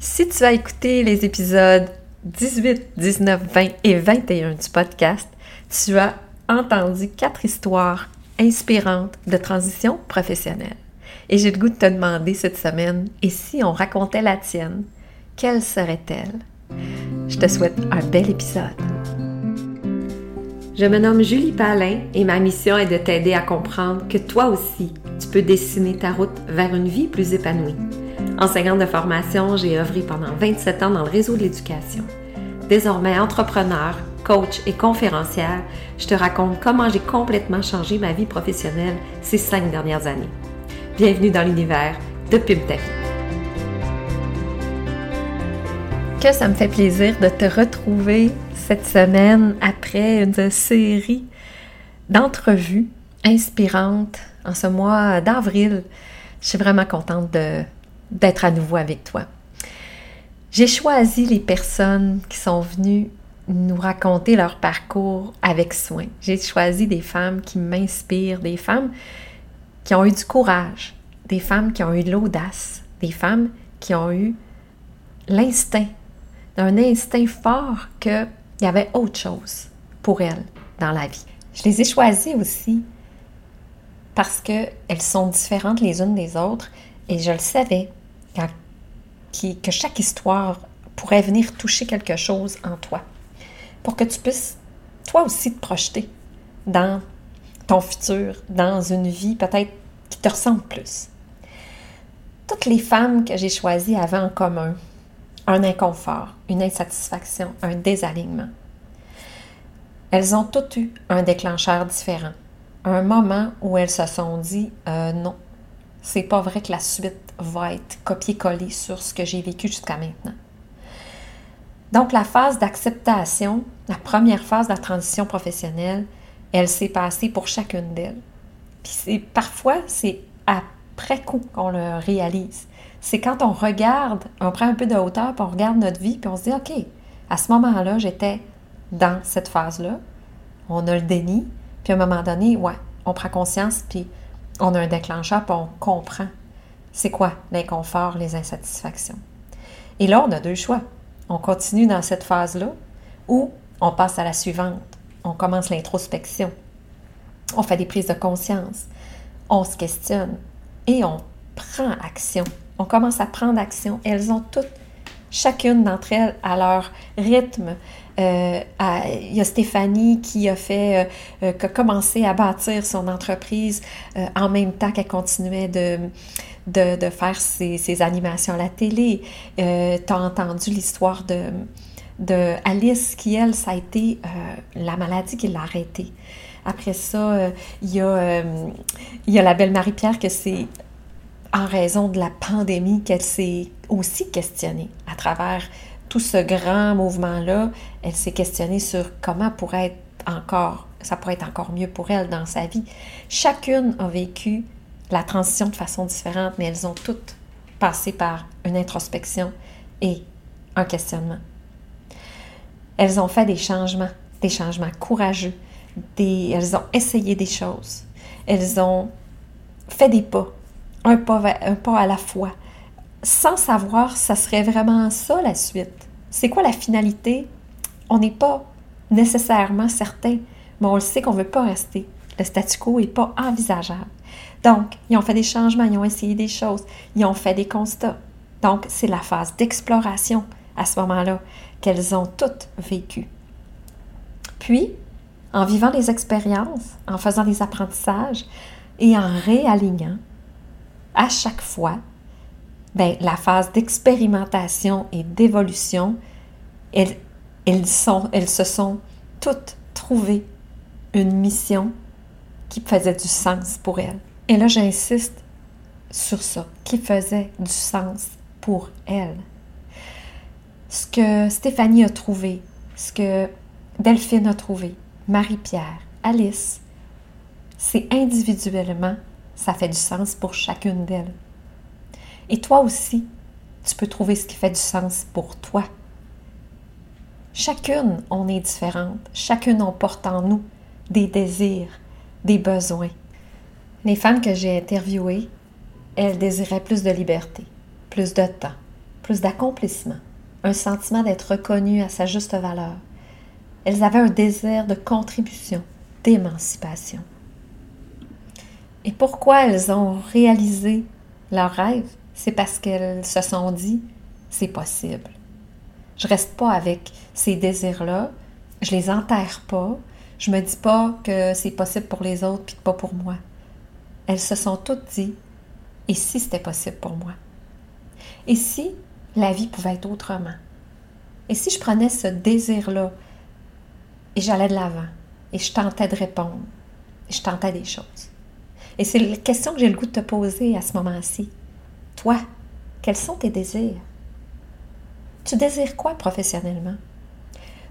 Si tu as écouté les épisodes 18, 19, 20 et 21 du podcast, tu as entendu quatre histoires inspirantes de transition professionnelle. Et j'ai le goût de te demander cette semaine, et si on racontait la tienne, quelle serait-elle? Je te souhaite un bel épisode. Je me nomme Julie Palin et ma mission est de t'aider à comprendre que toi aussi, tu peux dessiner ta route vers une vie plus épanouie. Enseignante de formation, j'ai œuvré pendant 27 ans dans le réseau de l'éducation. Désormais entrepreneur, coach et conférencière, je te raconte comment j'ai complètement changé ma vie professionnelle ces cinq dernières années. Bienvenue dans l'univers de Pub Ta Que ça me fait plaisir de te retrouver cette semaine après une série d'entrevues inspirantes en ce mois d'avril. Je suis vraiment contente de d'être à nouveau avec toi. J'ai choisi les personnes qui sont venues nous raconter leur parcours avec soin. J'ai choisi des femmes qui m'inspirent, des femmes qui ont eu du courage, des femmes qui ont eu de l'audace, des femmes qui ont eu l'instinct, un instinct fort qu'il y avait autre chose pour elles dans la vie. Je les ai choisies aussi parce qu'elles sont différentes les unes des autres et je le savais que chaque histoire pourrait venir toucher quelque chose en toi, pour que tu puisses toi aussi te projeter dans ton futur, dans une vie peut-être qui te ressemble plus. Toutes les femmes que j'ai choisies avaient en commun un inconfort, une insatisfaction, un désalignement. Elles ont toutes eu un déclencheur différent, un moment où elles se sont dit euh, non, c'est pas vrai que la suite va être copié-collé sur ce que j'ai vécu jusqu'à maintenant. Donc, la phase d'acceptation, la première phase de la transition professionnelle, elle s'est passée pour chacune d'elles. Puis c'est, parfois, c'est après coup qu'on le réalise. C'est quand on regarde, on prend un peu de hauteur, puis on regarde notre vie, puis on se dit, OK, à ce moment-là, j'étais dans cette phase-là. On a le déni, puis à un moment donné, ouais, on prend conscience, puis on a un déclencheur, puis on comprend c'est quoi l'inconfort, les insatisfactions? Et là, on a deux choix. On continue dans cette phase-là ou on passe à la suivante. On commence l'introspection. On fait des prises de conscience. On se questionne et on prend action. On commence à prendre action. Elles ont toutes, chacune d'entre elles, à leur rythme, euh, il y a Stéphanie qui a fait, euh, euh, commencé à bâtir son entreprise en même temps qu'elle continuait de, faire ses, animations à la télé. tu as entendu l'histoire de, de Alice qui, elle, ça a été la maladie qui l'a arrêtée. Après ça, il y, a, il y a la belle Marie-Pierre que c'est en raison de la pandémie qu'elle s'est aussi questionnée à travers tout ce grand mouvement-là, elle s'est questionnée sur comment pourrait encore, ça pourrait être encore mieux pour elle dans sa vie. Chacune a vécu la transition de façon différente, mais elles ont toutes passé par une introspection et un questionnement. Elles ont fait des changements, des changements courageux, elles ont essayé des choses, elles ont fait des pas, un pas, un pas à la fois, sans savoir ça serait vraiment ça la suite. C'est quoi la finalité? On n'est pas nécessairement certain, mais on le sait qu'on ne veut pas rester. Le statu quo n'est pas envisageable. Donc, ils ont fait des changements, ils ont essayé des choses, ils ont fait des constats. Donc, c'est la phase d'exploration à ce moment-là qu'elles ont toutes vécues. Puis, en vivant des expériences, en faisant des apprentissages et en réalignant, à chaque fois, ben, la phase d'expérimentation et d'évolution, elles, elles, se sont toutes trouvées une mission qui faisait du sens pour elles. Et là, j'insiste sur ça, qui faisait du sens pour elles. Ce que Stéphanie a trouvé, ce que Delphine a trouvé, Marie-Pierre, Alice, c'est individuellement, ça fait du sens pour chacune d'elles. Et toi aussi, tu peux trouver ce qui fait du sens pour toi. Chacune, on est différente. Chacune, on porte en nous des désirs, des besoins. Les femmes que j'ai interviewées, elles désiraient plus de liberté, plus de temps, plus d'accomplissement, un sentiment d'être reconnu à sa juste valeur. Elles avaient un désir de contribution, d'émancipation. Et pourquoi elles ont réalisé leur rêve? C'est parce qu'elles se sont dit, c'est possible. Je reste pas avec ces désirs-là, je les enterre pas, je me dis pas que c'est possible pour les autres puis pas pour moi. Elles se sont toutes dit, et si c'était possible pour moi? Et si la vie pouvait être autrement? Et si je prenais ce désir-là et j'allais de l'avant et je tentais de répondre et je tentais des choses? Et c'est la question que j'ai le goût de te poser à ce moment-ci. Toi, quels sont tes désirs? Tu désires quoi professionnellement?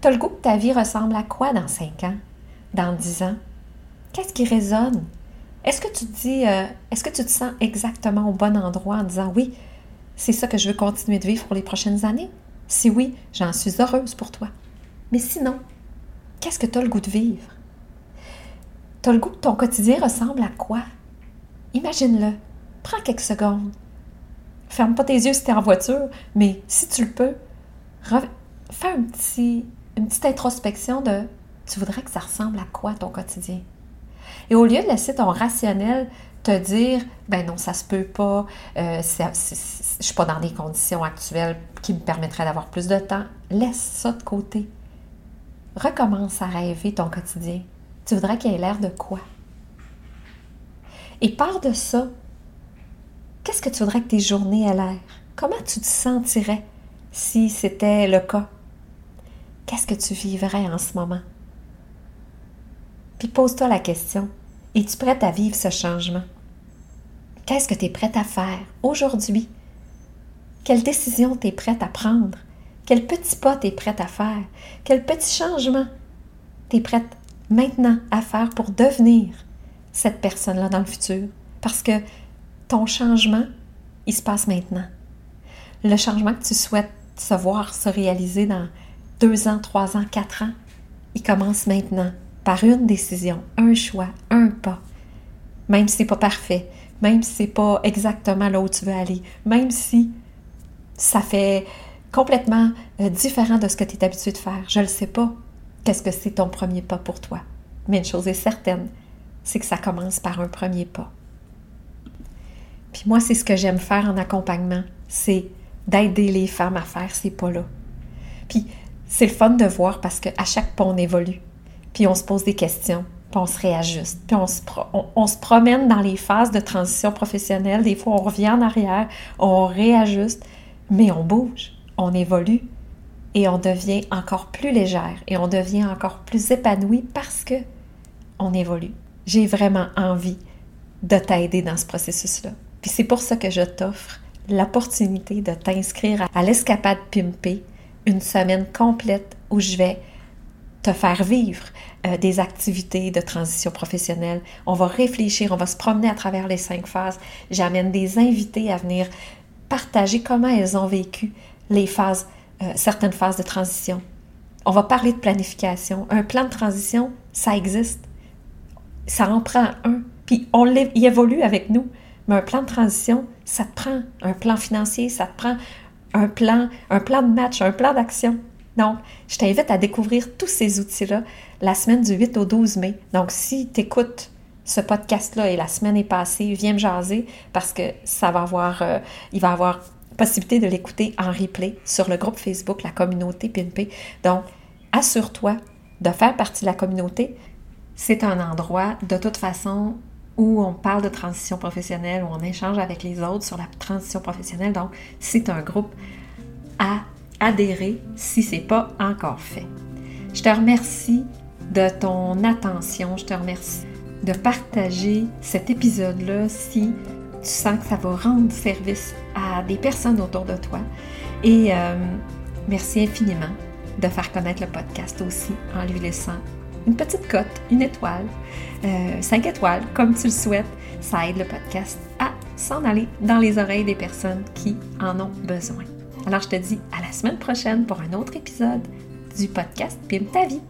Tu as le goût que ta vie ressemble à quoi dans 5 ans, dans 10 ans? Qu'est-ce qui résonne? Est-ce que tu dis, euh, est-ce que tu te sens exactement au bon endroit en disant oui, c'est ça que je veux continuer de vivre pour les prochaines années? Si oui, j'en suis heureuse pour toi. Mais sinon, qu'est-ce que tu as le goût de vivre? Tu as le goût que ton quotidien ressemble à quoi? Imagine-le. Prends quelques secondes. Ferme pas tes yeux si tu es en voiture, mais si tu le peux, fais une petite introspection de tu voudrais que ça ressemble à quoi ton quotidien? Et au lieu de laisser ton rationnel te dire, ben non, ça se peut pas, euh, je suis pas dans des conditions actuelles qui me permettraient d'avoir plus de temps, laisse ça de côté. Recommence à rêver ton quotidien. Tu voudrais qu'il ait l'air de quoi? Et part de ça, qu'est-ce que tu voudrais que tes journées aient l'air? Comment tu te sentirais si c'était le cas? Qu'est-ce que tu vivrais en ce moment? Puis pose-toi la question, es-tu prête à vivre ce changement? Qu'est-ce que tu es prête à faire aujourd'hui? Quelle décision tu es prête à prendre? Quel petit pas tu es prête à faire? Quel petit changement tu es prête maintenant à faire pour devenir cette personne-là dans le futur? Parce que ton changement, il se passe maintenant. Le changement que tu souhaites se voir se réaliser dans deux ans, trois ans, quatre ans, il commence maintenant par une décision, un choix, un pas. Même si c'est pas parfait, même si c'est pas exactement là où tu veux aller, même si ça fait complètement euh, différent de ce que tu es habitué de faire. Je ne sais pas qu'est-ce que c'est ton premier pas pour toi. Mais une chose est certaine, c'est que ça commence par un premier pas. Puis moi, c'est ce que j'aime faire en accompagnement, c'est d'aider les femmes à faire ces pas-là. Puis c'est le fun de voir parce qu'à chaque pas, on évolue puis on se pose des questions, puis on se réajuste, puis on se, promène dans les phases de transition professionnelle. Des fois, on revient en arrière, on réajuste, mais on bouge, on évolue et on devient encore plus légère et on devient encore plus épanoui parce que on évolue. J'ai vraiment envie de t'aider dans ce processus-là. Puis c'est pour ça que je t'offre l'opportunité de t'inscrire à l'escapade Pimpé, une semaine complète où je vais te faire vivre euh, des activités de transition professionnelle. On va réfléchir, on va se promener à travers les cinq phases. J'amène des invités à venir partager comment elles ont vécu les phases, euh, certaines phases de transition. On va parler de planification. Un plan de transition, ça existe. Ça en prend un, puis on évolue avec nous. Mais un plan de transition, ça te prend un plan financier, ça te prend un plan, un plan de match, un plan d'action. Donc, je t'invite à découvrir tous ces outils-là la semaine du 8 au 12 mai. Donc, si tu écoutes ce podcast-là et la semaine est passée, viens me jaser parce que ça va avoir, euh, il va avoir possibilité de l'écouter en replay sur le groupe Facebook, la communauté PNP. Donc, assure-toi de faire partie de la communauté. C'est un endroit, de toute façon, où on parle de transition professionnelle, où on échange avec les autres sur la transition professionnelle. Donc, c'est un groupe à adhérer si ce n'est pas encore fait. Je te remercie de ton attention, je te remercie de partager cet épisode-là si tu sens que ça va rendre service à des personnes autour de toi. Et euh, merci infiniment de faire connaître le podcast aussi en lui laissant une petite cote, une étoile, euh, cinq étoiles, comme tu le souhaites. Ça aide le podcast à s'en aller dans les oreilles des personnes qui en ont besoin. Alors je te dis à la semaine prochaine pour un autre épisode du podcast Pim ta vie.